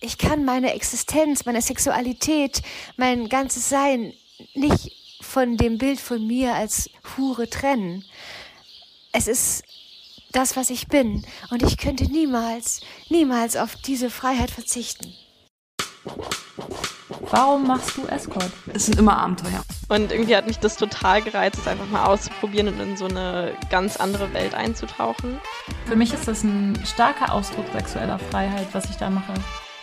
ich kann meine Existenz, meine Sexualität, mein ganzes Sein nicht von dem Bild von mir als Hure trennen. Es ist das, was ich bin. Und ich könnte niemals, niemals auf diese Freiheit verzichten. Warum machst du Escort? Es sind immer Abenteuer. Und irgendwie hat mich das total gereizt, es einfach mal auszuprobieren und in so eine ganz andere Welt einzutauchen. Für mich ist das ein starker Ausdruck sexueller Freiheit, was ich da mache.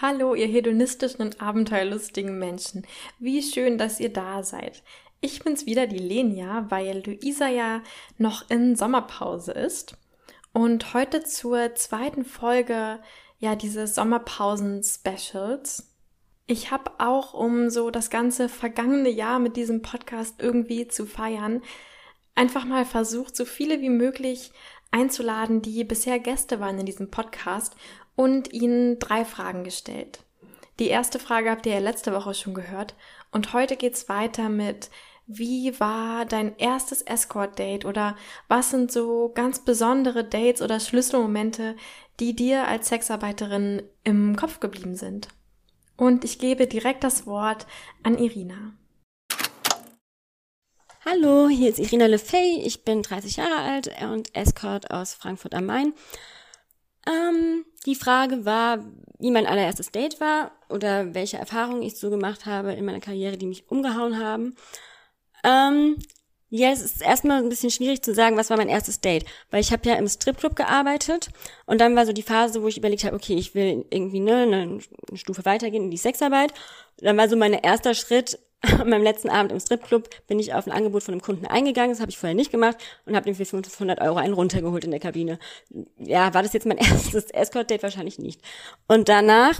Hallo, ihr hedonistischen und abenteuerlustigen Menschen. Wie schön, dass ihr da seid. Ich bin's wieder, die Lenia, weil Luisa ja noch in Sommerpause ist. Und heute zur zweiten Folge, ja, dieses Sommerpausen-Specials. Ich habe auch, um so das ganze vergangene Jahr mit diesem Podcast irgendwie zu feiern, einfach mal versucht, so viele wie möglich einzuladen, die bisher Gäste waren in diesem Podcast und ihnen drei Fragen gestellt. Die erste Frage habt ihr ja letzte Woche schon gehört und heute geht's weiter mit wie war dein erstes Escort-Date oder was sind so ganz besondere Dates oder Schlüsselmomente, die dir als Sexarbeiterin im Kopf geblieben sind? Und ich gebe direkt das Wort an Irina. Hallo, hier ist Irina Lefey. Ich bin 30 Jahre alt und Escort aus Frankfurt am Main. Ähm, die Frage war, wie mein allererstes Date war oder welche Erfahrungen ich so gemacht habe in meiner Karriere, die mich umgehauen haben. Ähm, ja, es ist erstmal ein bisschen schwierig zu sagen, was war mein erstes Date, weil ich habe ja im Stripclub gearbeitet und dann war so die Phase, wo ich überlegt habe, okay, ich will irgendwie ne, eine Stufe weitergehen in die Sexarbeit. Dann war so mein erster Schritt, an meinem letzten Abend im Stripclub bin ich auf ein Angebot von einem Kunden eingegangen, das habe ich vorher nicht gemacht und habe dem für 500 Euro einen runtergeholt in der Kabine. Ja, war das jetzt mein erstes Escort-Date? Wahrscheinlich nicht. Und danach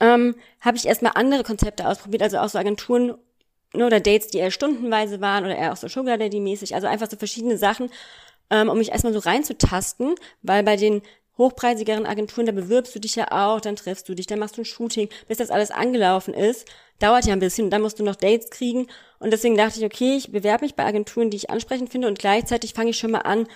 ähm, habe ich erstmal andere Konzepte ausprobiert, also auch so Agenturen ne, oder Dates, die eher stundenweise waren oder eher auch so Sugar Daddy-mäßig, also einfach so verschiedene Sachen, ähm, um mich erstmal so reinzutasten, weil bei den hochpreisigeren Agenturen, da bewirbst du dich ja auch, dann triffst du dich, dann machst du ein Shooting, bis das alles angelaufen ist. Dauert ja ein bisschen und dann musst du noch Dates kriegen. Und deswegen dachte ich, okay, ich bewerbe mich bei Agenturen, die ich ansprechend finde und gleichzeitig fange ich schon mal an,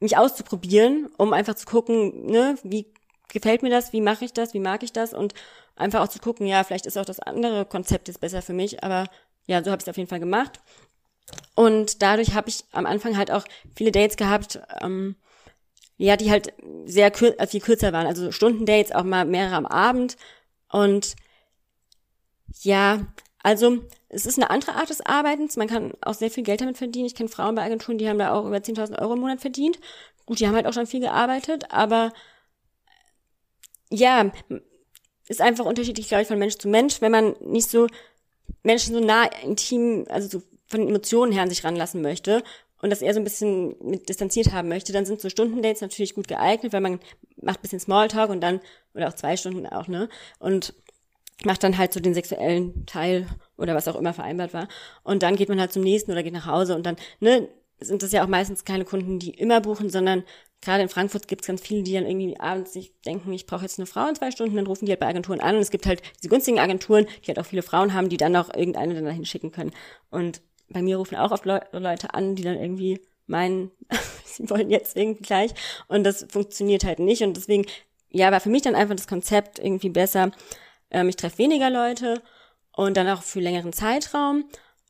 mich auszuprobieren, um einfach zu gucken, ne, wie gefällt mir das, wie mache ich das, wie mag ich das und einfach auch zu gucken, ja, vielleicht ist auch das andere Konzept jetzt besser für mich, aber ja, so habe ich es auf jeden Fall gemacht. Und dadurch habe ich am Anfang halt auch viele Dates gehabt, ähm, ja, die halt sehr kür viel kürzer waren, also Stundendates, auch mal mehrere am Abend. Und ja, also es ist eine andere Art des Arbeitens. Man kann auch sehr viel Geld damit verdienen. Ich kenne Frauen bei Agenturen, die haben da auch über 10.000 Euro im Monat verdient. Gut, die haben halt auch schon viel gearbeitet, aber ja, ist einfach unterschiedlich, glaube ich, von Mensch zu Mensch. Wenn man nicht so Menschen so nah intim, also so von Emotionen her an sich ranlassen möchte und das eher so ein bisschen mit distanziert haben möchte, dann sind so Stundendates natürlich gut geeignet, weil man macht ein bisschen Smalltalk und dann, oder auch zwei Stunden auch, ne? Und macht dann halt so den sexuellen Teil oder was auch immer vereinbart war. Und dann geht man halt zum nächsten oder geht nach Hause und dann, ne, sind das ja auch meistens keine Kunden, die immer buchen, sondern gerade in Frankfurt gibt es ganz viele, die dann irgendwie abends sich denken, ich brauche jetzt eine Frau in zwei Stunden, dann rufen die halt bei Agenturen an und es gibt halt diese günstigen Agenturen, die halt auch viele Frauen haben, die dann auch irgendeine dann dahin schicken können. Und bei mir rufen auch oft Le Leute an, die dann irgendwie meinen, sie wollen jetzt irgendwie gleich. Und das funktioniert halt nicht. Und deswegen, ja, war für mich dann einfach das Konzept irgendwie besser. Ähm, ich treffe weniger Leute und dann auch für längeren Zeitraum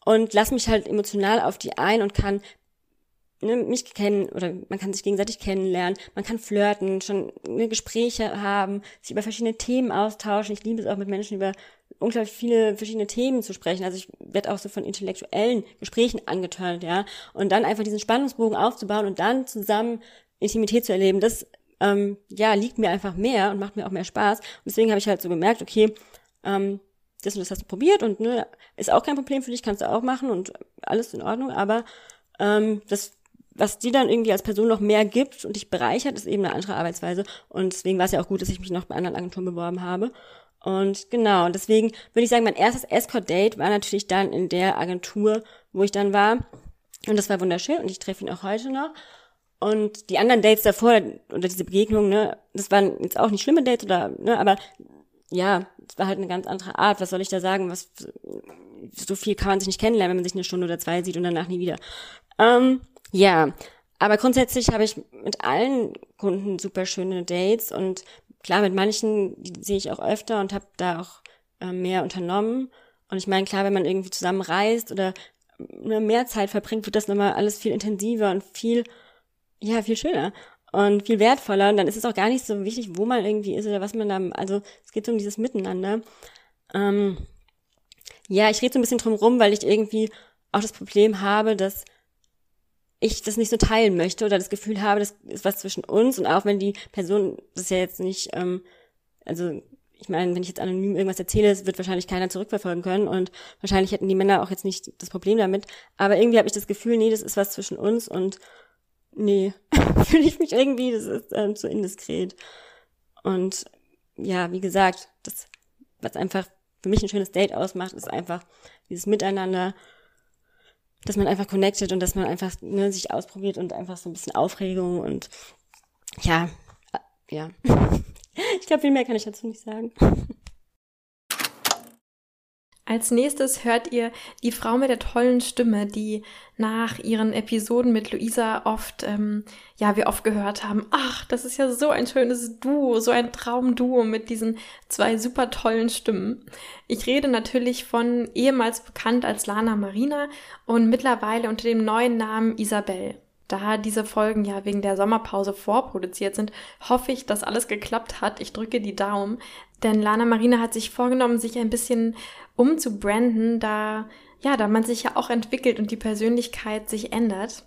und lass mich halt emotional auf die ein und kann ne, mich kennen oder man kann sich gegenseitig kennenlernen, man kann flirten, schon ne, Gespräche haben, sich über verschiedene Themen austauschen. Ich liebe es auch mit Menschen über unglaublich viele verschiedene Themen zu sprechen. Also ich werde auch so von intellektuellen Gesprächen angetönt, ja. Und dann einfach diesen Spannungsbogen aufzubauen und dann zusammen Intimität zu erleben, das ähm, ja liegt mir einfach mehr und macht mir auch mehr Spaß. Und deswegen habe ich halt so gemerkt, okay, ähm, das und das hast du probiert und ne, ist auch kein Problem für dich, kannst du auch machen und alles in Ordnung, aber ähm, das was die dann irgendwie als Person noch mehr gibt und dich bereichert, ist eben eine andere Arbeitsweise. Und deswegen war es ja auch gut, dass ich mich noch bei anderen Agenturen beworben habe. Und genau, deswegen würde ich sagen, mein erstes Escort-Date war natürlich dann in der Agentur, wo ich dann war. Und das war wunderschön und ich treffe ihn auch heute noch. Und die anderen Dates davor oder diese Begegnungen, ne, das waren jetzt auch nicht schlimme Dates oder, ne, aber ja, es war halt eine ganz andere Art. Was soll ich da sagen? Was so viel kann man sich nicht kennenlernen, wenn man sich eine Stunde oder zwei sieht und danach nie wieder. Ähm, ja, aber grundsätzlich habe ich mit allen Kunden super schöne Dates und klar, mit manchen sehe ich auch öfter und habe da auch äh, mehr unternommen. Und ich meine, klar, wenn man irgendwie zusammen reist oder ne, mehr Zeit verbringt, wird das nochmal alles viel intensiver und viel ja, viel schöner und viel wertvoller. Und dann ist es auch gar nicht so wichtig, wo man irgendwie ist oder was man da, also es geht so um dieses Miteinander. Ähm, ja, ich rede so ein bisschen drum rum, weil ich irgendwie auch das Problem habe, dass ich das nicht so teilen möchte oder das Gefühl habe, das ist was zwischen uns und auch wenn die Person das ja jetzt nicht, ähm, also ich meine, wenn ich jetzt anonym irgendwas erzähle, es wird wahrscheinlich keiner zurückverfolgen können und wahrscheinlich hätten die Männer auch jetzt nicht das Problem damit. Aber irgendwie habe ich das Gefühl, nee, das ist was zwischen uns und nee, fühle ich mich irgendwie, das ist ähm, zu indiskret. Und ja, wie gesagt, das, was einfach für mich ein schönes Date ausmacht, ist einfach dieses Miteinander, dass man einfach connected und dass man einfach ne, sich ausprobiert und einfach so ein bisschen Aufregung und ja, äh, ja. Ich glaube, viel mehr kann ich dazu nicht sagen. Als nächstes hört ihr die Frau mit der tollen Stimme, die nach ihren Episoden mit Luisa oft, ähm, ja, wir oft gehört haben, ach, das ist ja so ein schönes Duo, so ein Traumduo mit diesen zwei super tollen Stimmen. Ich rede natürlich von ehemals bekannt als Lana Marina und mittlerweile unter dem neuen Namen Isabel. Da diese Folgen ja wegen der Sommerpause vorproduziert sind, hoffe ich, dass alles geklappt hat. Ich drücke die Daumen. Denn Lana Marina hat sich vorgenommen, sich ein bisschen umzubranden, da, ja, da man sich ja auch entwickelt und die Persönlichkeit sich ändert.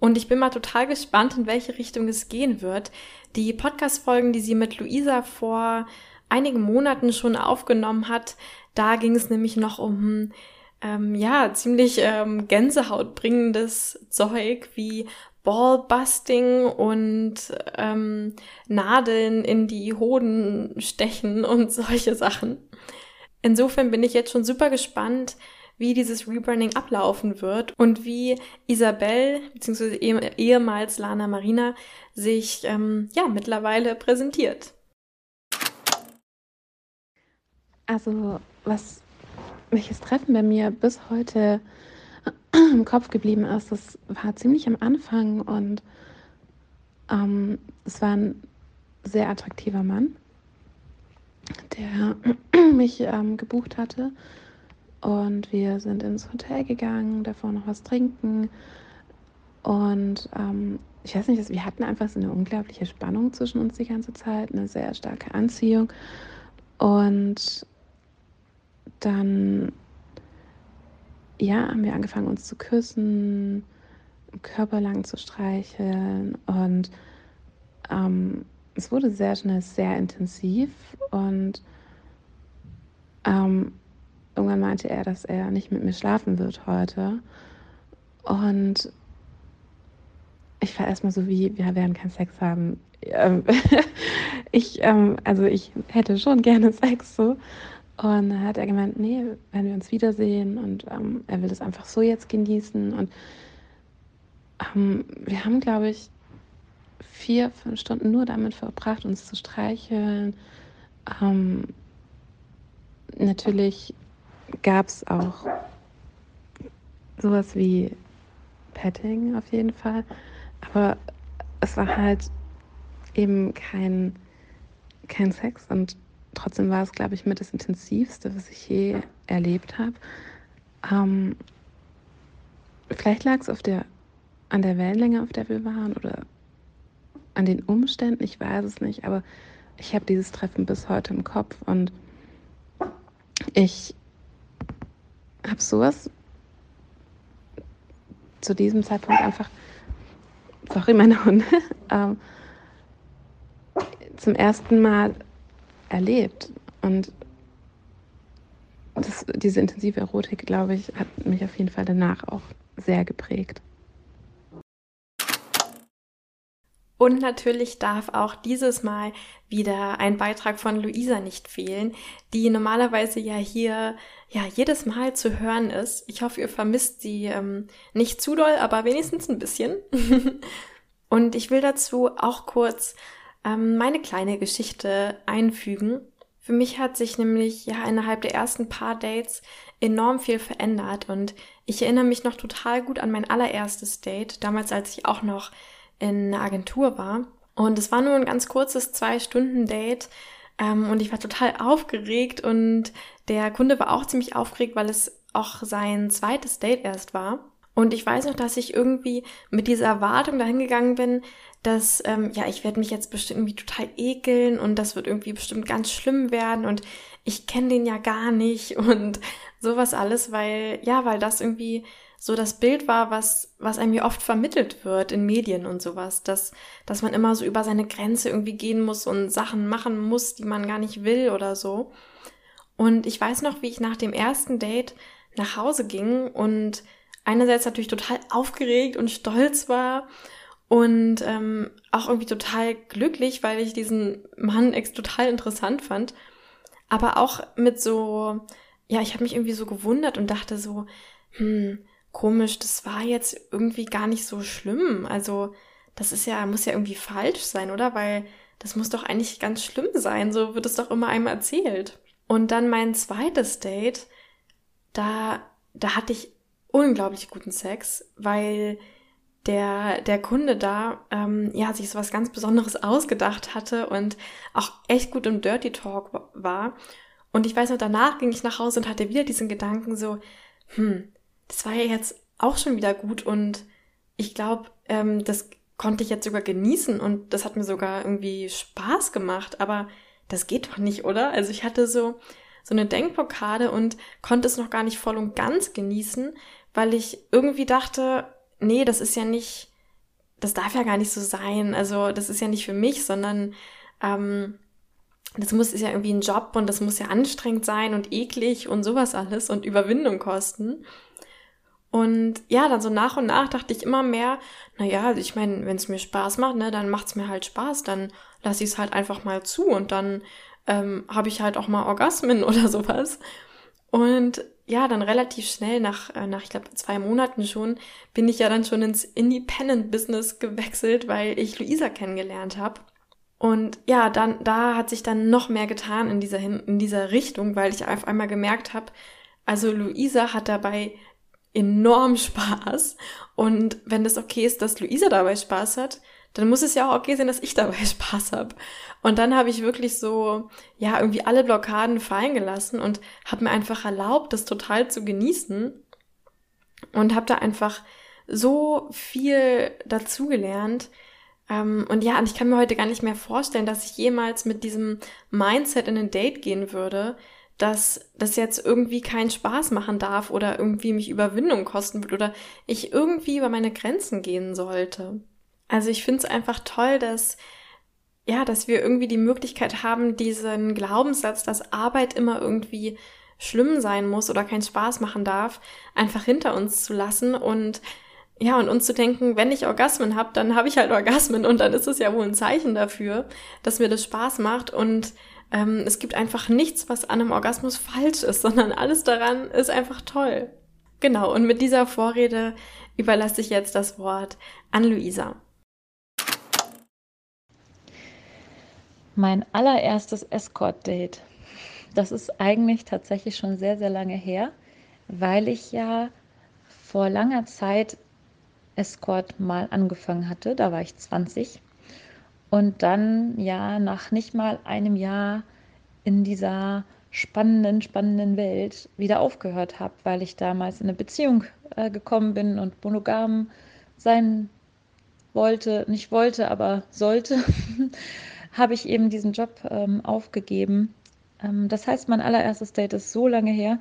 Und ich bin mal total gespannt, in welche Richtung es gehen wird. Die Podcast-Folgen, die sie mit Luisa vor einigen Monaten schon aufgenommen hat, da ging es nämlich noch um ähm, ja, ziemlich ähm, Gänsehautbringendes Zeug wie Ballbusting und ähm, Nadeln in die Hoden stechen und solche Sachen. Insofern bin ich jetzt schon super gespannt, wie dieses Rebranding ablaufen wird und wie Isabel bzw. ehemals Lana Marina sich ähm, ja mittlerweile präsentiert. Also was welches Treffen bei mir bis heute im Kopf geblieben ist, das war ziemlich am Anfang und ähm, es war ein sehr attraktiver Mann, der mich ähm, gebucht hatte. Und wir sind ins Hotel gegangen, davor noch was trinken. Und ähm, ich weiß nicht, wir hatten einfach so eine unglaubliche Spannung zwischen uns die ganze Zeit, eine sehr starke Anziehung. Und dann ja, haben wir angefangen, uns zu küssen, körperlang zu streicheln und ähm, es wurde sehr schnell sehr intensiv und ähm, irgendwann meinte er, dass er nicht mit mir schlafen wird heute und ich war erstmal so wie, wir werden keinen Sex haben. Ähm, ich, ähm, also ich hätte schon gerne Sex so. Und dann hat er gemeint, nee, wenn wir uns wiedersehen und ähm, er will das einfach so jetzt genießen. Und ähm, wir haben, glaube ich, vier, fünf Stunden nur damit verbracht, uns zu streicheln. Ähm, natürlich gab es auch sowas wie Petting auf jeden Fall. Aber es war halt eben kein, kein Sex und trotzdem war es, glaube ich, mit das Intensivste, was ich je erlebt habe. Ähm, vielleicht lag es auf der, an der Wellenlänge, auf der wir waren oder an den Umständen, ich weiß es nicht, aber ich habe dieses Treffen bis heute im Kopf und ich habe sowas zu diesem Zeitpunkt einfach, sorry meine Hunde, ähm, zum ersten Mal erlebt. Und das, diese intensive Erotik, glaube ich, hat mich auf jeden Fall danach auch sehr geprägt. Und natürlich darf auch dieses Mal wieder ein Beitrag von Luisa nicht fehlen, die normalerweise ja hier ja jedes Mal zu hören ist. Ich hoffe, ihr vermisst sie ähm, nicht zu doll, aber wenigstens ein bisschen. Und ich will dazu auch kurz ähm, meine kleine Geschichte einfügen. Für mich hat sich nämlich ja innerhalb der ersten paar Dates enorm viel verändert und ich erinnere mich noch total gut an mein allererstes Date, damals als ich auch noch in einer Agentur war. Und es war nur ein ganz kurzes Zwei-Stunden-Date. Ähm, und ich war total aufgeregt und der Kunde war auch ziemlich aufgeregt, weil es auch sein zweites Date erst war. Und ich weiß noch, dass ich irgendwie mit dieser Erwartung dahin gegangen bin, dass, ähm, ja, ich werde mich jetzt bestimmt irgendwie total ekeln und das wird irgendwie bestimmt ganz schlimm werden und ich kenne den ja gar nicht und sowas alles, weil, ja, weil das irgendwie so das Bild war, was, was einem hier oft vermittelt wird in Medien und sowas, dass, dass man immer so über seine Grenze irgendwie gehen muss und Sachen machen muss, die man gar nicht will oder so. Und ich weiß noch, wie ich nach dem ersten Date nach Hause ging und einerseits natürlich total aufgeregt und stolz war und ähm, auch irgendwie total glücklich, weil ich diesen Mann ex total interessant fand, aber auch mit so, ja, ich habe mich irgendwie so gewundert und dachte so, hm, komisch, das war jetzt irgendwie gar nicht so schlimm. Also, das ist ja, muss ja irgendwie falsch sein, oder? Weil das muss doch eigentlich ganz schlimm sein. So wird es doch immer einem erzählt. Und dann mein zweites Date, da, da hatte ich unglaublich guten Sex, weil der, der Kunde da, ähm, ja, sich so was ganz Besonderes ausgedacht hatte und auch echt gut im Dirty Talk war. Und ich weiß noch, danach ging ich nach Hause und hatte wieder diesen Gedanken so, hm, das war ja jetzt auch schon wieder gut und ich glaube, ähm, das konnte ich jetzt sogar genießen und das hat mir sogar irgendwie Spaß gemacht, aber das geht doch nicht, oder? Also ich hatte so, so eine Denkblockade und konnte es noch gar nicht voll und ganz genießen, weil ich irgendwie dachte, nee, das ist ja nicht, das darf ja gar nicht so sein. Also das ist ja nicht für mich, sondern ähm, das muss ist ja irgendwie ein Job und das muss ja anstrengend sein und eklig und sowas alles und Überwindung kosten. Und ja, dann so nach und nach dachte ich immer mehr, naja, ich meine, wenn es mir Spaß macht, ne, dann macht's mir halt Spaß, dann lasse ich es halt einfach mal zu und dann ähm, habe ich halt auch mal Orgasmen oder sowas. Und ja, dann relativ schnell nach, äh, nach ich glaube, zwei Monaten schon, bin ich ja dann schon ins Independent-Business gewechselt, weil ich Luisa kennengelernt habe. Und ja, dann, da hat sich dann noch mehr getan in dieser, in dieser Richtung, weil ich auf einmal gemerkt habe, also Luisa hat dabei enorm Spaß. Und wenn das okay ist, dass Luisa dabei Spaß hat, dann muss es ja auch okay sein, dass ich dabei Spaß habe. Und dann habe ich wirklich so, ja, irgendwie alle Blockaden fallen gelassen und habe mir einfach erlaubt, das total zu genießen. Und habe da einfach so viel dazugelernt. Ähm, und ja, und ich kann mir heute gar nicht mehr vorstellen, dass ich jemals mit diesem Mindset in ein Date gehen würde, dass das jetzt irgendwie keinen Spaß machen darf oder irgendwie mich Überwindung kosten wird oder ich irgendwie über meine Grenzen gehen sollte. Also ich finde es einfach toll, dass ja, dass wir irgendwie die Möglichkeit haben, diesen Glaubenssatz, dass Arbeit immer irgendwie schlimm sein muss oder keinen Spaß machen darf, einfach hinter uns zu lassen und ja, und uns zu denken, wenn ich Orgasmen habe, dann habe ich halt Orgasmen und dann ist es ja wohl ein Zeichen dafür, dass mir das Spaß macht und ähm, es gibt einfach nichts, was an einem Orgasmus falsch ist, sondern alles daran ist einfach toll. Genau, und mit dieser Vorrede überlasse ich jetzt das Wort an Luisa. Mein allererstes Escort-Date. Das ist eigentlich tatsächlich schon sehr, sehr lange her, weil ich ja vor langer Zeit Escort mal angefangen hatte. Da war ich 20 und dann ja nach nicht mal einem Jahr in dieser spannenden, spannenden Welt wieder aufgehört habe, weil ich damals in eine Beziehung äh, gekommen bin und monogam sein wollte, nicht wollte, aber sollte, habe ich eben diesen Job ähm, aufgegeben. Ähm, das heißt, mein allererstes Date ist so lange her,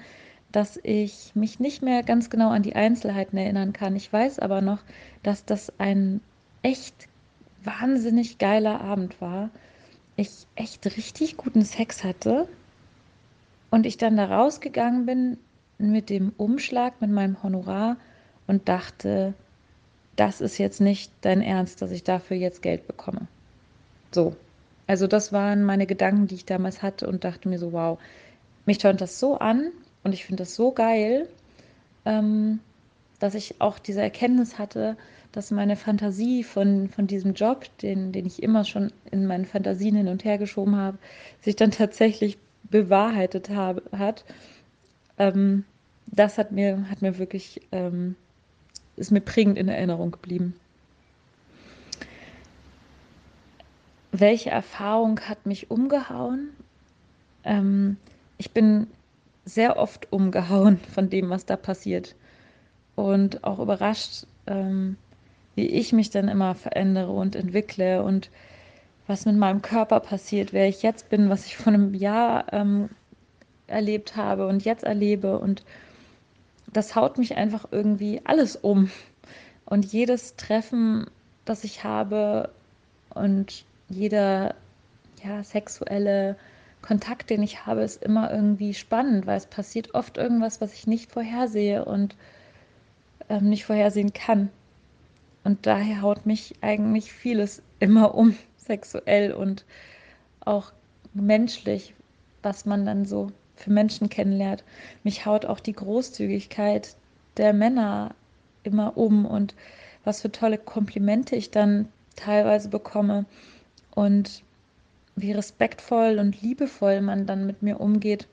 dass ich mich nicht mehr ganz genau an die Einzelheiten erinnern kann. Ich weiß aber noch, dass das ein echt wahnsinnig geiler Abend war. Ich echt richtig guten Sex hatte und ich dann da rausgegangen bin mit dem Umschlag, mit meinem Honorar und dachte, das ist jetzt nicht dein Ernst, dass ich dafür jetzt Geld bekomme. So. Also das waren meine Gedanken, die ich damals hatte und dachte mir so, wow, mich tönt das so an und ich finde das so geil, ähm, dass ich auch diese Erkenntnis hatte, dass meine Fantasie von, von diesem Job, den, den ich immer schon in meinen Fantasien hin und her geschoben habe, sich dann tatsächlich bewahrheitet habe, hat. Ähm, das hat mir, hat mir wirklich, ähm, ist mir prägend in Erinnerung geblieben. Welche Erfahrung hat mich umgehauen? Ähm, ich bin sehr oft umgehauen von dem, was da passiert. Und auch überrascht, ähm, wie ich mich dann immer verändere und entwickle und was mit meinem Körper passiert, wer ich jetzt bin, was ich vor einem Jahr ähm, erlebt habe und jetzt erlebe. Und das haut mich einfach irgendwie alles um. Und jedes Treffen, das ich habe und jeder ja, sexuelle Kontakt, den ich habe, ist immer irgendwie spannend, weil es passiert oft irgendwas, was ich nicht vorhersehe und ähm, nicht vorhersehen kann. Und daher haut mich eigentlich vieles immer um, sexuell und auch menschlich, was man dann so für Menschen kennenlernt. Mich haut auch die Großzügigkeit der Männer immer um und was für tolle Komplimente ich dann teilweise bekomme und wie respektvoll und liebevoll man dann mit mir umgeht.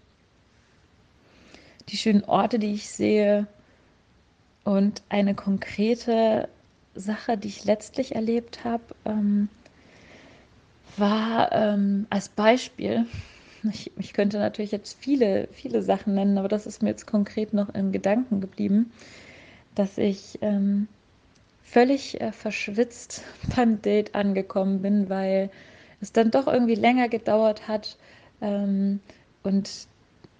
Die schönen Orte, die ich sehe und eine konkrete Sache, die ich letztlich erlebt habe, ähm, war ähm, als Beispiel, ich, ich, könnte natürlich jetzt viele, viele Sachen nennen, aber das ist mir jetzt konkret noch in Gedanken geblieben, dass ich ähm, völlig äh, verschwitzt beim Date angekommen bin, weil es dann doch irgendwie länger gedauert hat ähm, und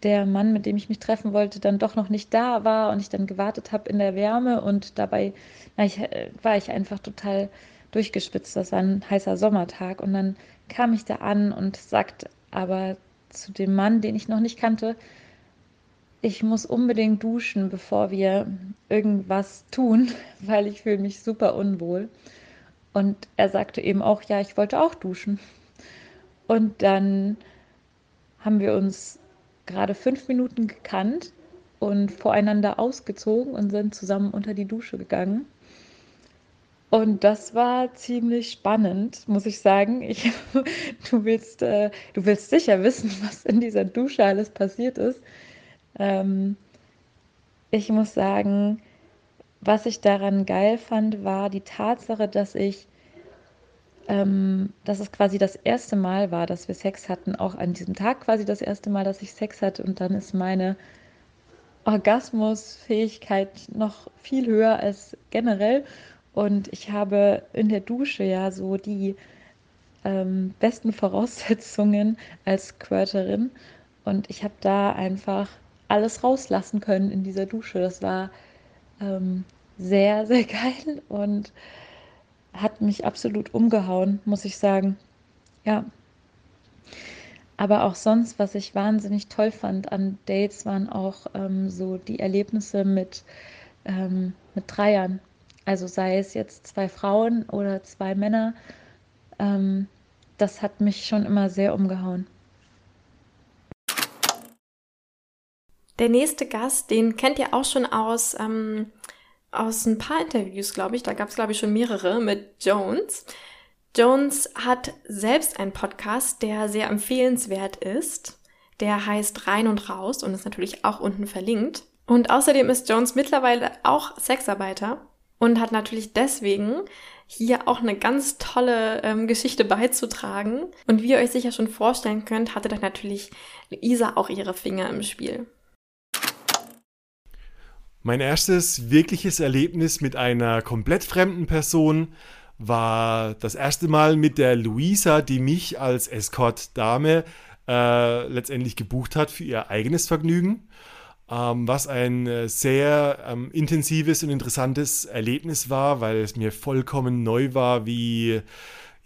der Mann, mit dem ich mich treffen wollte, dann doch noch nicht da war und ich dann gewartet habe in der Wärme und dabei na, ich, äh, war ich einfach total durchgespitzt. Das war ein heißer Sommertag und dann kam ich da an und sagte aber zu dem Mann, den ich noch nicht kannte, ich muss unbedingt duschen, bevor wir irgendwas tun, weil ich fühle mich super unwohl. Und er sagte eben auch, ja, ich wollte auch duschen. Und dann haben wir uns gerade fünf Minuten gekannt und voreinander ausgezogen und sind zusammen unter die Dusche gegangen. Und das war ziemlich spannend, muss ich sagen. Ich, du, willst, äh, du willst sicher wissen, was in dieser Dusche alles passiert ist. Ähm, ich muss sagen, was ich daran geil fand, war die Tatsache, dass ich, ähm, dass es quasi das erste Mal war, dass wir Sex hatten, auch an diesem Tag quasi das erste Mal, dass ich Sex hatte. Und dann ist meine Orgasmusfähigkeit noch viel höher als generell. Und ich habe in der Dusche ja so die ähm, besten Voraussetzungen als Squirterin. Und ich habe da einfach alles rauslassen können in dieser Dusche. Das war ähm, sehr, sehr geil und hat mich absolut umgehauen, muss ich sagen. Ja. Aber auch sonst, was ich wahnsinnig toll fand an Dates, waren auch ähm, so die Erlebnisse mit, ähm, mit Dreiern. Also sei es jetzt zwei Frauen oder zwei Männer, ähm, das hat mich schon immer sehr umgehauen. Der nächste Gast, den kennt ihr auch schon aus, ähm, aus ein paar Interviews, glaube ich. Da gab es, glaube ich, schon mehrere mit Jones. Jones hat selbst einen Podcast, der sehr empfehlenswert ist. Der heißt Rein und Raus und ist natürlich auch unten verlinkt. Und außerdem ist Jones mittlerweile auch Sexarbeiter und hat natürlich deswegen hier auch eine ganz tolle ähm, Geschichte beizutragen. Und wie ihr euch sicher schon vorstellen könnt, hatte dann natürlich Luisa auch ihre Finger im Spiel. Mein erstes wirkliches Erlebnis mit einer komplett fremden Person war das erste Mal mit der Luisa, die mich als Escort-Dame äh, letztendlich gebucht hat für ihr eigenes Vergnügen. Ähm, was ein äh, sehr ähm, intensives und interessantes Erlebnis war, weil es mir vollkommen neu war, wie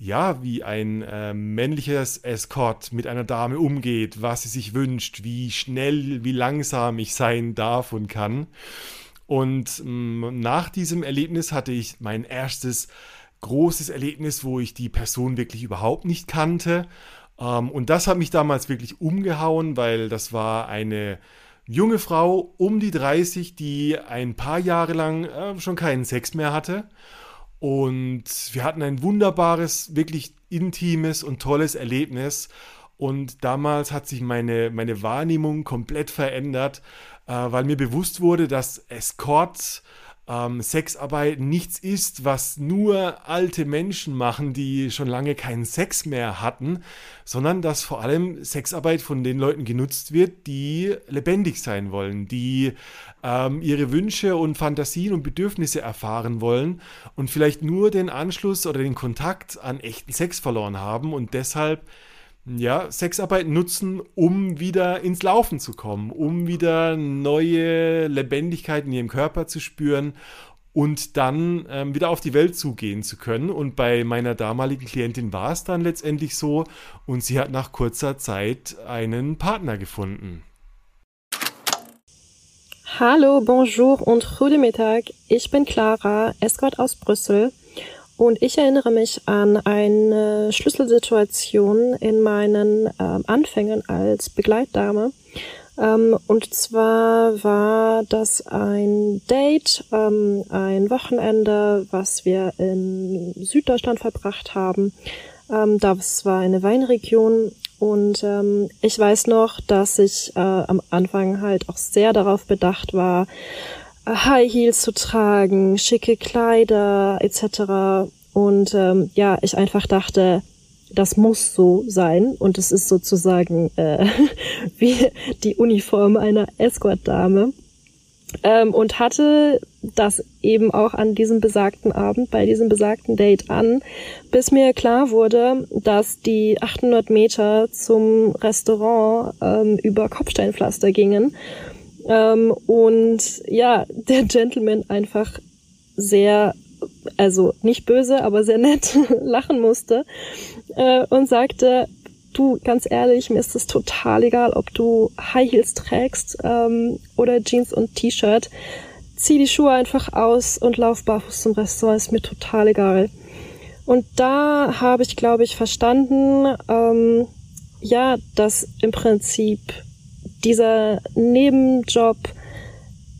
ja, wie ein äh, männliches Escort mit einer Dame umgeht, was sie sich wünscht, wie schnell, wie langsam ich sein darf und kann. Und mh, mm, nach diesem Erlebnis hatte ich mein erstes großes Erlebnis, wo ich die Person wirklich überhaupt nicht kannte. Ähm, und das hat mich damals wirklich umgehauen, weil das war eine junge Frau um die 30, die ein paar Jahre lang äh, schon keinen Sex mehr hatte. Und wir hatten ein wunderbares, wirklich intimes und tolles Erlebnis. Und damals hat sich meine, meine Wahrnehmung komplett verändert, äh, weil mir bewusst wurde, dass Escort ähm, Sexarbeit nichts ist, was nur alte Menschen machen, die schon lange keinen Sex mehr hatten, sondern dass vor allem Sexarbeit von den Leuten genutzt wird, die lebendig sein wollen, die ähm, ihre Wünsche und Fantasien und Bedürfnisse erfahren wollen und vielleicht nur den Anschluss oder den Kontakt an echten Sex verloren haben und deshalb ja, Sexarbeit nutzen, um wieder ins Laufen zu kommen, um wieder neue Lebendigkeit in ihrem Körper zu spüren und dann ähm, wieder auf die Welt zugehen zu können. Und bei meiner damaligen Klientin war es dann letztendlich so und sie hat nach kurzer Zeit einen Partner gefunden. Hallo, bonjour und guten Mittag. Ich bin Clara, Escort aus Brüssel und ich erinnere mich an eine Schlüsselsituation in meinen ähm, Anfängen als Begleitdame. Ähm, und zwar war das ein Date, ähm, ein Wochenende, was wir in Süddeutschland verbracht haben. Ähm, das war eine Weinregion und ähm, ich weiß noch, dass ich äh, am Anfang halt auch sehr darauf bedacht war, High Heels zu tragen, schicke Kleider etc. Und ähm, ja, ich einfach dachte, das muss so sein und es ist sozusagen äh, wie die Uniform einer Escort-Dame. Ähm, und hatte das eben auch an diesem besagten Abend, bei diesem besagten Date an, bis mir klar wurde, dass die 800 Meter zum Restaurant ähm, über Kopfsteinpflaster gingen ähm, und ja, der Gentleman einfach sehr, also nicht böse, aber sehr nett lachen musste äh, und sagte, du, ganz ehrlich, mir ist es total egal, ob du High Heels trägst ähm, oder Jeans und T-Shirt. Zieh die Schuhe einfach aus und lauf barfuß zum Restaurant, ist mir total egal. Und da habe ich, glaube ich, verstanden, ähm, ja, dass im Prinzip dieser Nebenjob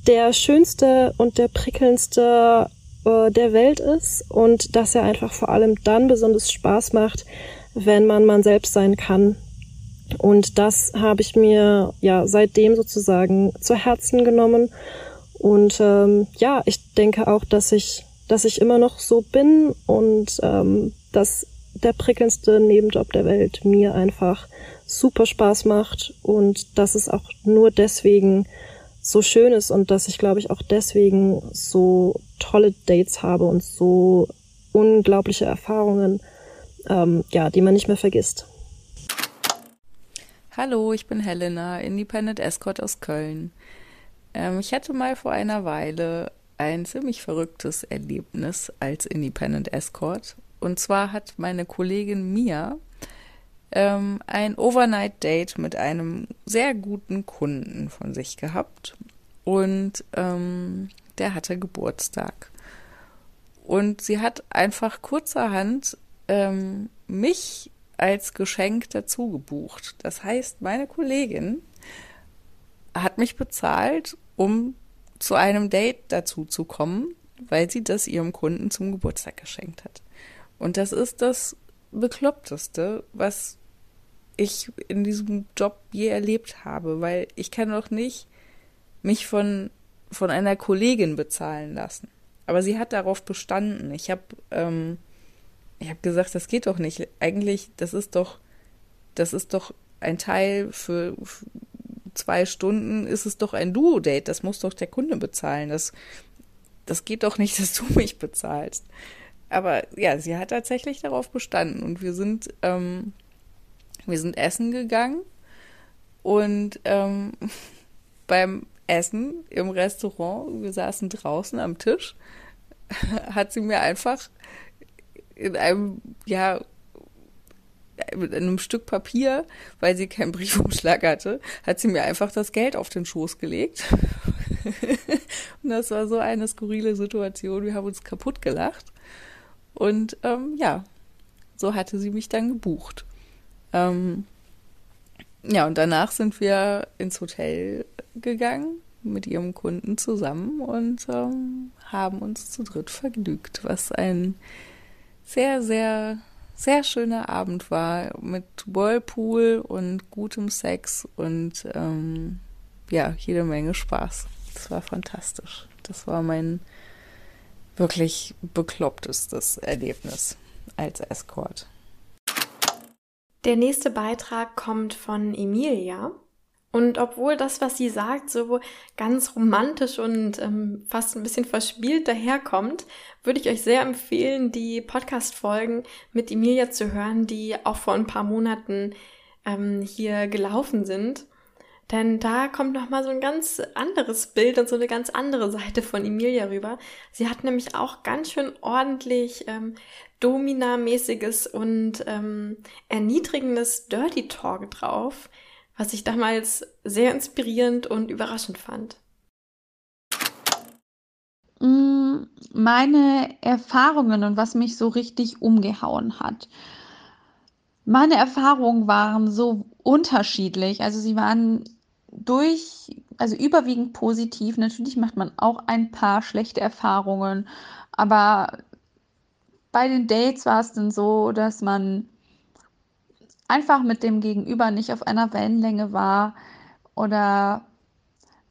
der schönste und der prickelndste äh, der Welt ist und dass er einfach vor allem dann besonders Spaß macht, wenn man man selbst sein kann. Und das habe ich mir ja seitdem sozusagen zu Herzen genommen. Und ähm, ja, ich denke auch, dass ich, dass ich immer noch so bin und ähm, dass der prickelndste Nebenjob der Welt mir einfach super Spaß macht und dass es auch nur deswegen so schön ist und dass ich glaube ich auch deswegen so tolle Dates habe und so unglaubliche Erfahrungen, ähm, ja, die man nicht mehr vergisst. Hallo, ich bin Helena, Independent Escort aus Köln. Ähm, ich hatte mal vor einer Weile ein ziemlich verrücktes Erlebnis als Independent Escort. Und zwar hat meine Kollegin Mia ähm, ein Overnight-Date mit einem sehr guten Kunden von sich gehabt. Und ähm, der hatte Geburtstag. Und sie hat einfach kurzerhand ähm, mich als Geschenk dazu gebucht. Das heißt, meine Kollegin hat mich bezahlt, um zu einem Date dazu zu kommen, weil sie das ihrem Kunden zum Geburtstag geschenkt hat. Und das ist das Bekloppteste, was ich in diesem Job je erlebt habe, weil ich kann doch nicht mich von, von einer Kollegin bezahlen lassen. Aber sie hat darauf bestanden. Ich habe ähm, ich habe gesagt, das geht doch nicht. Eigentlich, das ist doch, das ist doch ein Teil für, für zwei Stunden ist es doch ein Duo-Date. Das muss doch der Kunde bezahlen. Das, das geht doch nicht, dass du mich bezahlst. Aber ja, sie hat tatsächlich darauf bestanden und wir sind ähm, wir sind essen gegangen und ähm, beim Essen im Restaurant, wir saßen draußen am Tisch, hat sie mir einfach in einem, ja, mit einem Stück Papier, weil sie keinen Briefumschlag hatte, hat sie mir einfach das Geld auf den Schoß gelegt und das war so eine skurrile Situation. Wir haben uns kaputt gelacht. Und ähm, ja, so hatte sie mich dann gebucht. Ähm, ja, und danach sind wir ins Hotel gegangen mit ihrem Kunden zusammen und ähm, haben uns zu dritt vergnügt, was ein sehr, sehr, sehr schöner Abend war mit Whirlpool und gutem Sex und ähm, ja, jede Menge Spaß. Das war fantastisch. Das war mein wirklich beklopptestes Erlebnis als Escort. Der nächste Beitrag kommt von Emilia. Und obwohl das, was sie sagt, so ganz romantisch und ähm, fast ein bisschen verspielt daherkommt, würde ich euch sehr empfehlen, die Podcast-Folgen mit Emilia zu hören, die auch vor ein paar Monaten ähm, hier gelaufen sind. Denn da kommt nochmal so ein ganz anderes Bild und so eine ganz andere Seite von Emilia rüber. Sie hat nämlich auch ganz schön ordentlich ähm, Domina-mäßiges und ähm, erniedrigendes Dirty Talk drauf, was ich damals sehr inspirierend und überraschend fand. Mm, meine Erfahrungen und was mich so richtig umgehauen hat. Meine Erfahrungen waren so unterschiedlich. Also sie waren durch, also überwiegend positiv. Natürlich macht man auch ein paar schlechte Erfahrungen, aber bei den Dates war es dann so, dass man einfach mit dem Gegenüber nicht auf einer Wellenlänge war oder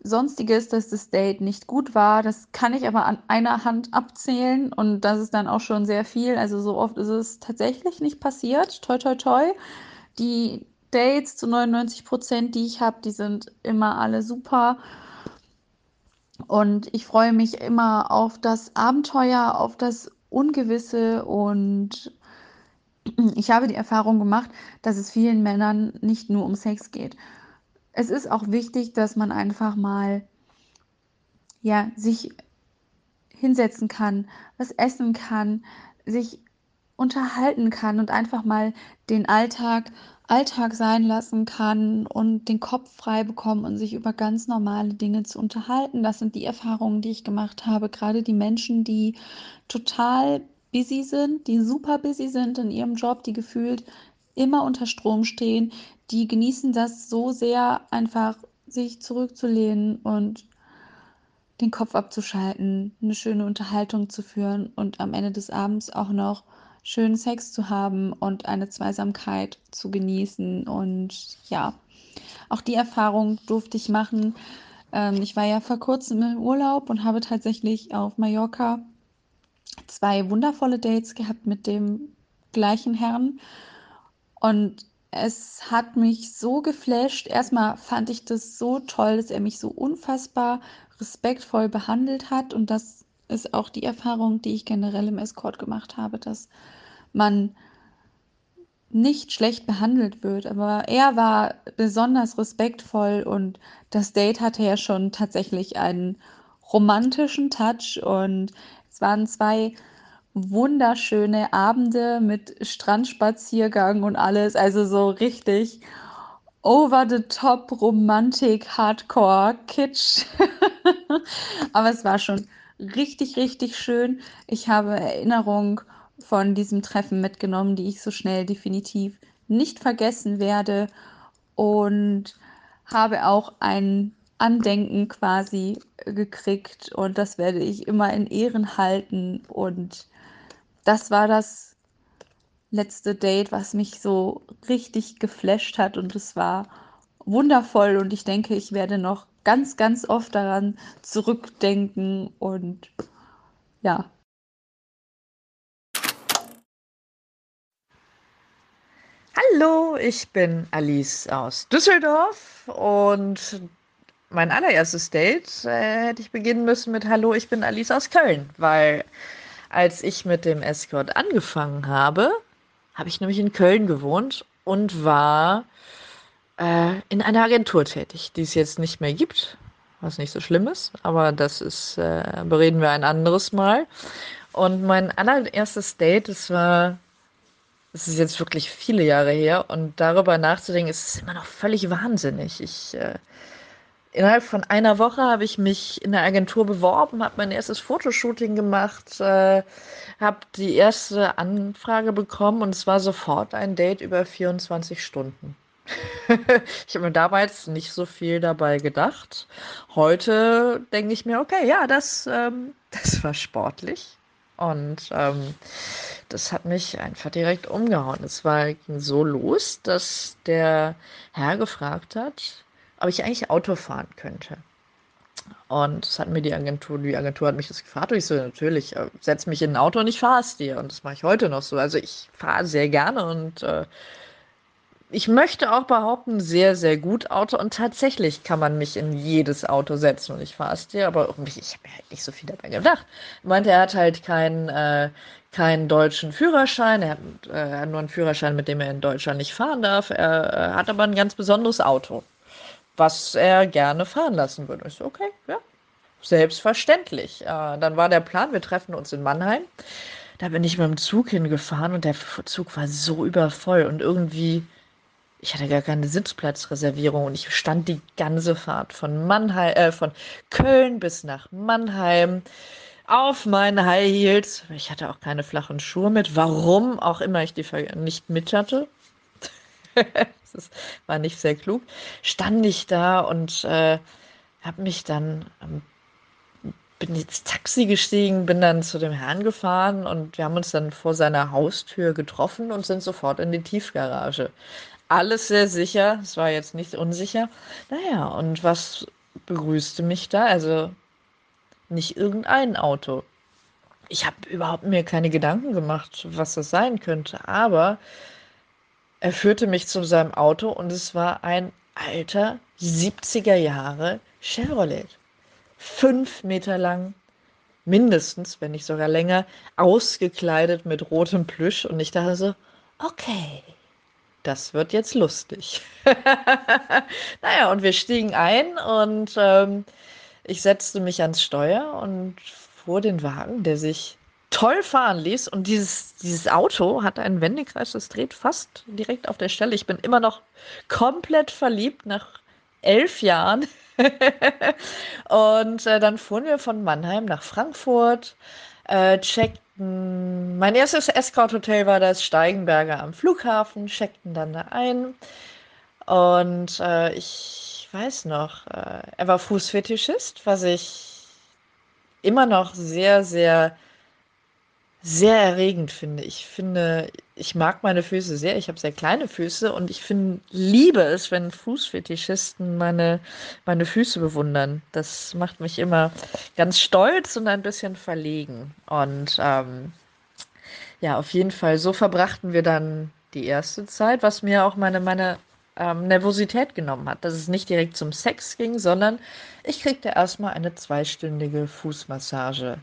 sonstiges, dass das Date nicht gut war. Das kann ich aber an einer Hand abzählen und das ist dann auch schon sehr viel. Also so oft ist es tatsächlich nicht passiert. Toi, toi, toi. Die Dates zu 99 Prozent, die ich habe, die sind immer alle super. Und ich freue mich immer auf das Abenteuer, auf das Ungewisse und ich habe die Erfahrung gemacht, dass es vielen Männern nicht nur um Sex geht. Es ist auch wichtig, dass man einfach mal ja, sich hinsetzen kann, was essen kann, sich unterhalten kann und einfach mal den Alltag Alltag sein lassen kann und den Kopf frei bekommen und sich über ganz normale Dinge zu unterhalten. Das sind die Erfahrungen, die ich gemacht habe. Gerade die Menschen, die total busy sind, die super busy sind in ihrem Job, die gefühlt immer unter Strom stehen, die genießen das so sehr, einfach sich zurückzulehnen und den Kopf abzuschalten, eine schöne Unterhaltung zu führen und am Ende des Abends auch noch schönen Sex zu haben und eine Zweisamkeit zu genießen. Und ja, auch die Erfahrung durfte ich machen. Ähm, ich war ja vor kurzem im Urlaub und habe tatsächlich auf Mallorca zwei wundervolle Dates gehabt mit dem gleichen Herrn. Und es hat mich so geflasht. Erstmal fand ich das so toll, dass er mich so unfassbar respektvoll behandelt hat. Und das ist auch die Erfahrung, die ich generell im Escort gemacht habe, dass man nicht schlecht behandelt wird. Aber er war besonders respektvoll und das Date hatte ja schon tatsächlich einen romantischen Touch und es waren zwei wunderschöne Abende mit Strandspaziergang und alles, also so richtig over the top Romantik, Hardcore, Kitsch. Aber es war schon richtig, richtig schön. Ich habe Erinnerung von diesem Treffen mitgenommen, die ich so schnell definitiv nicht vergessen werde und habe auch ein Andenken quasi gekriegt und das werde ich immer in Ehren halten und das war das letzte Date, was mich so richtig geflasht hat und es war wundervoll und ich denke, ich werde noch ganz, ganz oft daran zurückdenken und ja. Hallo, ich bin Alice aus Düsseldorf und mein allererstes Date äh, hätte ich beginnen müssen mit Hallo, ich bin Alice aus Köln, weil als ich mit dem Escort angefangen habe, habe ich nämlich in Köln gewohnt und war äh, in einer Agentur tätig, die es jetzt nicht mehr gibt, was nicht so schlimm ist, aber das ist, äh, bereden wir ein anderes Mal. Und mein allererstes Date, das war, das ist jetzt wirklich viele Jahre her und darüber nachzudenken, ist immer noch völlig wahnsinnig. Ich äh, innerhalb von einer Woche habe ich mich in der Agentur beworben, habe mein erstes Fotoshooting gemacht, äh, habe die erste Anfrage bekommen und es war sofort ein Date über 24 Stunden. ich habe mir damals nicht so viel dabei gedacht. Heute denke ich mir, okay, ja, das, ähm, das war sportlich. Und ähm, das hat mich einfach direkt umgehauen. Es war, so los, dass der Herr gefragt hat, ob ich eigentlich Auto fahren könnte. Und das hat mir die Agentur, die Agentur hat mich das gefragt und ich so, natürlich, äh, setz mich in ein Auto und ich fahre es dir. Und das mache ich heute noch so. Also ich fahre sehr gerne und äh, ich möchte auch behaupten, sehr, sehr gut Auto. Und tatsächlich kann man mich in jedes Auto setzen und ich fahre es dir, aber ich habe mir halt nicht so viel dabei gedacht. Er meinte, er hat halt keinen, äh, keinen deutschen Führerschein. Er hat, äh, nur einen Führerschein, mit dem er in Deutschland nicht fahren darf. Er äh, hat aber ein ganz besonderes Auto, was er gerne fahren lassen würde. Ich so, okay, ja, selbstverständlich. Äh, dann war der Plan, wir treffen uns in Mannheim. Da bin ich mit dem Zug hingefahren und der Zug war so übervoll und irgendwie ich hatte gar keine Sitzplatzreservierung und ich stand die ganze Fahrt von Mannheim, äh, von Köln bis nach Mannheim auf meinen High Heels. Ich hatte auch keine flachen Schuhe mit. Warum auch immer ich die nicht mit hatte. das war nicht sehr klug. Stand ich da und äh, habe mich dann ähm, bin ins Taxi gestiegen, bin dann zu dem Herrn gefahren und wir haben uns dann vor seiner Haustür getroffen und sind sofort in die Tiefgarage alles sehr sicher. Es war jetzt nicht unsicher. Naja, und was begrüßte mich da? Also nicht irgendein Auto. Ich habe überhaupt mir keine Gedanken gemacht, was das sein könnte. Aber er führte mich zu seinem Auto und es war ein alter 70er Jahre Chevrolet. Fünf Meter lang, mindestens, wenn nicht sogar länger, ausgekleidet mit rotem Plüsch. Und ich dachte so, okay, das wird jetzt lustig. naja, und wir stiegen ein und ähm, ich setzte mich ans Steuer und fuhr den Wagen, der sich toll fahren ließ. Und dieses, dieses Auto hat einen Wendekreis, das dreht fast direkt auf der Stelle. Ich bin immer noch komplett verliebt nach elf Jahren. und äh, dann fuhren wir von Mannheim nach Frankfurt, äh, checkten mein erstes Escort-Hotel war das Steigenberger am Flughafen, checkten dann da ein. Und äh, ich weiß noch, äh, er war Fußfetischist, was ich immer noch sehr, sehr sehr erregend finde. Ich finde, ich mag meine Füße sehr. Ich habe sehr kleine Füße und ich finde, liebe es, wenn Fußfetischisten meine, meine Füße bewundern. Das macht mich immer ganz stolz und ein bisschen verlegen. Und ähm, ja, auf jeden Fall, so verbrachten wir dann die erste Zeit, was mir auch meine, meine ähm, Nervosität genommen hat, dass es nicht direkt zum Sex ging, sondern ich kriegte erstmal eine zweistündige Fußmassage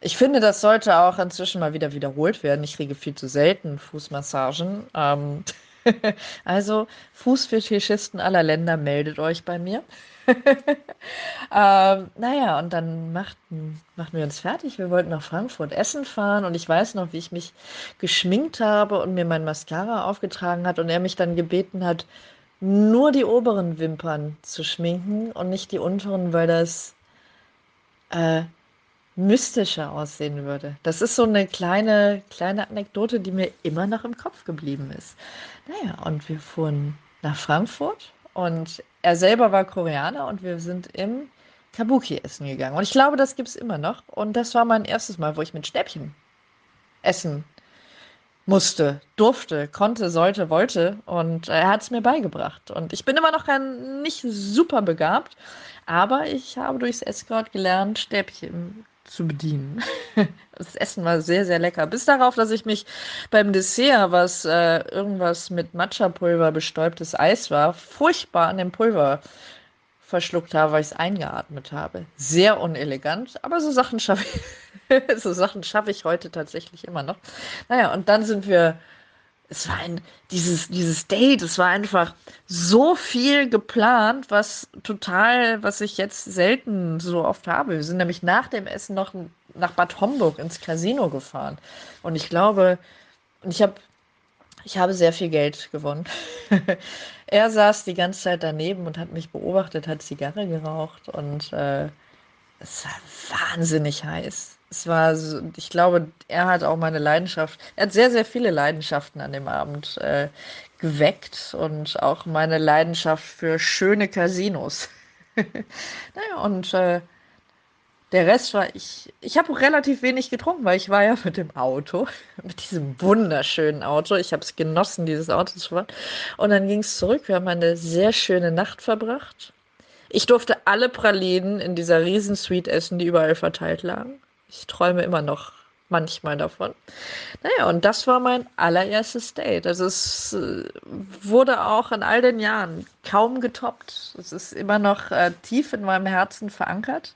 ich finde, das sollte auch inzwischen mal wieder wiederholt werden. Ich kriege viel zu selten Fußmassagen. Ähm, also Fußfetischisten aller Länder, meldet euch bei mir. ähm, naja, und dann machten, machten wir uns fertig. Wir wollten nach Frankfurt Essen fahren und ich weiß noch, wie ich mich geschminkt habe und mir mein Mascara aufgetragen hat und er mich dann gebeten hat, nur die oberen Wimpern zu schminken und nicht die unteren, weil das äh, mystischer aussehen würde. Das ist so eine kleine, kleine Anekdote, die mir immer noch im Kopf geblieben ist. Naja, und wir fuhren nach Frankfurt und er selber war Koreaner und wir sind im Kabuki essen gegangen. Und ich glaube, das gibt es immer noch. Und das war mein erstes Mal, wo ich mit Stäbchen essen musste, durfte, konnte, sollte, wollte. Und er hat es mir beigebracht. Und ich bin immer noch kein, nicht super begabt, aber ich habe durchs Escort gelernt, Stäbchen zu bedienen. Das Essen war sehr, sehr lecker. Bis darauf, dass ich mich beim Dessert, was äh, irgendwas mit Matcha-Pulver bestäubtes Eis war, furchtbar an dem Pulver verschluckt habe, weil ich es eingeatmet habe. Sehr unelegant, aber so Sachen schaffe ich, so Sachen schaffe ich heute tatsächlich immer noch. Naja, und dann sind wir es war ein, dieses, dieses Date, es war einfach so viel geplant, was total, was ich jetzt selten so oft habe. Wir sind nämlich nach dem Essen noch nach Bad Homburg ins Casino gefahren. Und ich glaube, ich habe, Ich habe sehr viel Geld gewonnen. er saß die ganze Zeit daneben und hat mich beobachtet, hat Zigarre geraucht und äh, es war wahnsinnig heiß. Es war, so, ich glaube, er hat auch meine Leidenschaft, er hat sehr, sehr viele Leidenschaften an dem Abend äh, geweckt und auch meine Leidenschaft für schöne Casinos. naja, und äh, der Rest war, ich, ich habe relativ wenig getrunken, weil ich war ja mit dem Auto, mit diesem wunderschönen Auto. Ich habe es genossen, dieses Auto zu fahren. Und dann ging es zurück. Wir haben eine sehr schöne Nacht verbracht. Ich durfte alle Pralinen in dieser Riesensuite essen, die überall verteilt lagen. Ich träume immer noch manchmal davon. Naja, und das war mein allererstes Date. Also es äh, wurde auch in all den Jahren kaum getoppt. Es ist immer noch äh, tief in meinem Herzen verankert.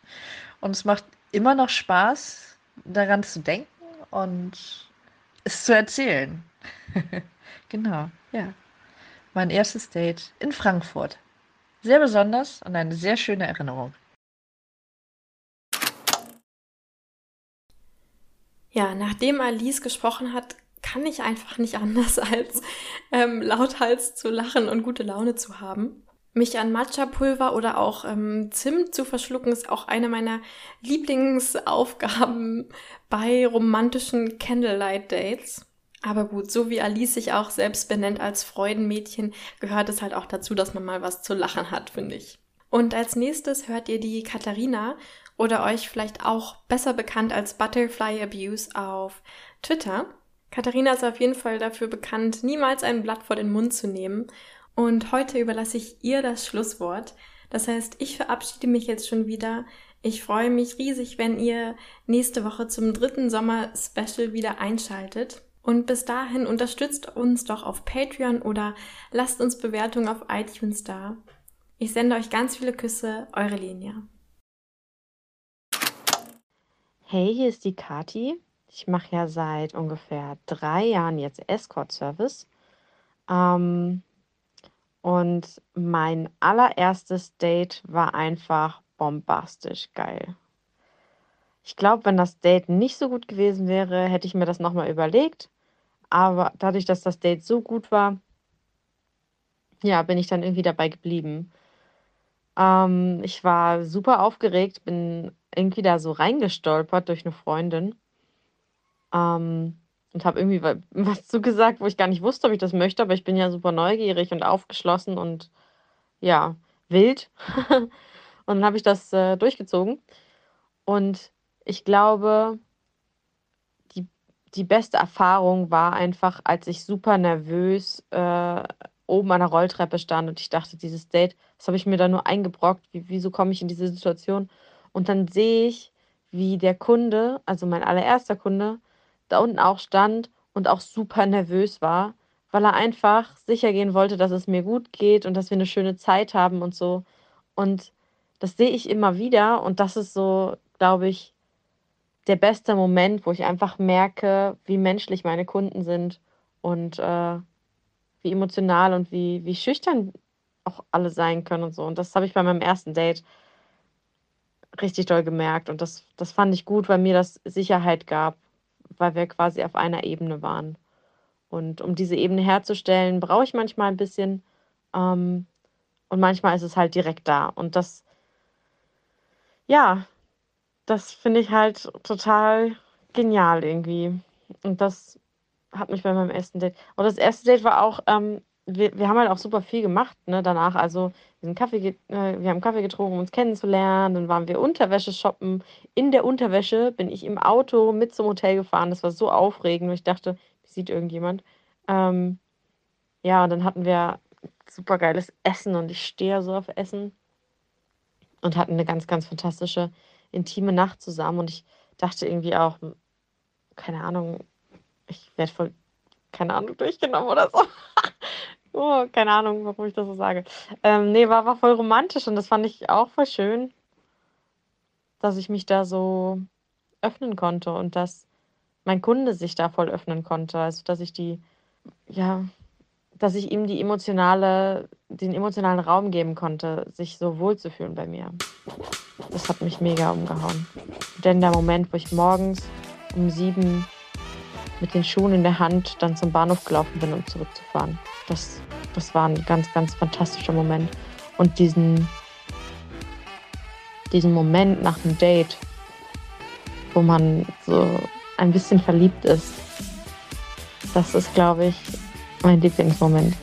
Und es macht immer noch Spaß, daran zu denken und es zu erzählen. genau, ja. Mein erstes Date in Frankfurt. Sehr besonders und eine sehr schöne Erinnerung. Ja, nachdem Alice gesprochen hat, kann ich einfach nicht anders, als ähm, lauthals zu lachen und gute Laune zu haben. Mich an Matcha-Pulver oder auch ähm, Zimt zu verschlucken, ist auch eine meiner Lieblingsaufgaben bei romantischen Candlelight-Dates. Aber gut, so wie Alice sich auch selbst benennt als Freudenmädchen, gehört es halt auch dazu, dass man mal was zu lachen hat, finde ich. Und als nächstes hört ihr die Katharina oder euch vielleicht auch besser bekannt als Butterfly Abuse auf Twitter. Katharina ist auf jeden Fall dafür bekannt, niemals ein Blatt vor den Mund zu nehmen und heute überlasse ich ihr das Schlusswort. Das heißt, ich verabschiede mich jetzt schon wieder. Ich freue mich riesig, wenn ihr nächste Woche zum dritten Sommer-Special wieder einschaltet. Und bis dahin unterstützt uns doch auf Patreon oder lasst uns Bewertungen auf iTunes da. Ich sende euch ganz viele Küsse, eure Lenia. Hey, hier ist die Kati. Ich mache ja seit ungefähr drei Jahren jetzt Escort-Service. Ähm, und mein allererstes Date war einfach bombastisch geil. Ich glaube, wenn das Date nicht so gut gewesen wäre, hätte ich mir das nochmal überlegt. Aber dadurch, dass das Date so gut war, ja, bin ich dann irgendwie dabei geblieben. Ähm, ich war super aufgeregt, bin irgendwie da so reingestolpert durch eine Freundin. Ähm, und habe irgendwie was zugesagt, wo ich gar nicht wusste, ob ich das möchte, aber ich bin ja super neugierig und aufgeschlossen und ja, wild. und dann habe ich das äh, durchgezogen. Und ich glaube, die, die beste Erfahrung war einfach, als ich super nervös äh, oben an der Rolltreppe stand und ich dachte, dieses Date, das habe ich mir da nur eingebrockt. Wie, wieso komme ich in diese Situation? Und dann sehe ich, wie der Kunde, also mein allererster Kunde, da unten auch stand und auch super nervös war, weil er einfach sicher gehen wollte, dass es mir gut geht und dass wir eine schöne Zeit haben und so. Und das sehe ich immer wieder und das ist so, glaube ich, der beste Moment, wo ich einfach merke, wie menschlich meine Kunden sind und äh, wie emotional und wie, wie schüchtern auch alle sein können und so. Und das habe ich bei meinem ersten Date richtig doll gemerkt. Und das, das fand ich gut, weil mir das Sicherheit gab weil wir quasi auf einer Ebene waren. Und um diese Ebene herzustellen, brauche ich manchmal ein bisschen. Ähm, und manchmal ist es halt direkt da. Und das, ja, das finde ich halt total genial irgendwie. Und das hat mich bei meinem ersten Date. Und das erste Date war auch, ähm, wir, wir haben halt auch super viel gemacht, ne, danach. Also wir, sind Kaffee, äh, wir haben Kaffee getrunken, um uns kennenzulernen. Dann waren wir Unterwäsche shoppen. In der Unterwäsche bin ich im Auto mit zum Hotel gefahren. Das war so aufregend. Und ich dachte, sieht irgendjemand. Ähm, ja, und dann hatten wir super geiles Essen und ich stehe so auf Essen. Und hatten eine ganz, ganz fantastische, intime Nacht zusammen. Und ich dachte irgendwie auch, keine Ahnung, ich werde voll, keine Ahnung, durchgenommen oder so. Oh, keine Ahnung, warum ich das so sage. Ähm, ne, war war voll romantisch und das fand ich auch voll schön, dass ich mich da so öffnen konnte und dass mein Kunde sich da voll öffnen konnte. Also, dass ich die ja, dass ich ihm die emotionale den emotionalen Raum geben konnte, sich so wohlzufühlen bei mir. Das hat mich mega umgehauen. Denn der Moment, wo ich morgens um sieben mit den Schuhen in der Hand dann zum Bahnhof gelaufen bin, um zurückzufahren. Das, das war ein ganz, ganz fantastischer Moment. Und diesen, diesen Moment nach dem Date, wo man so ein bisschen verliebt ist, das ist, glaube ich, mein Lieblingsmoment.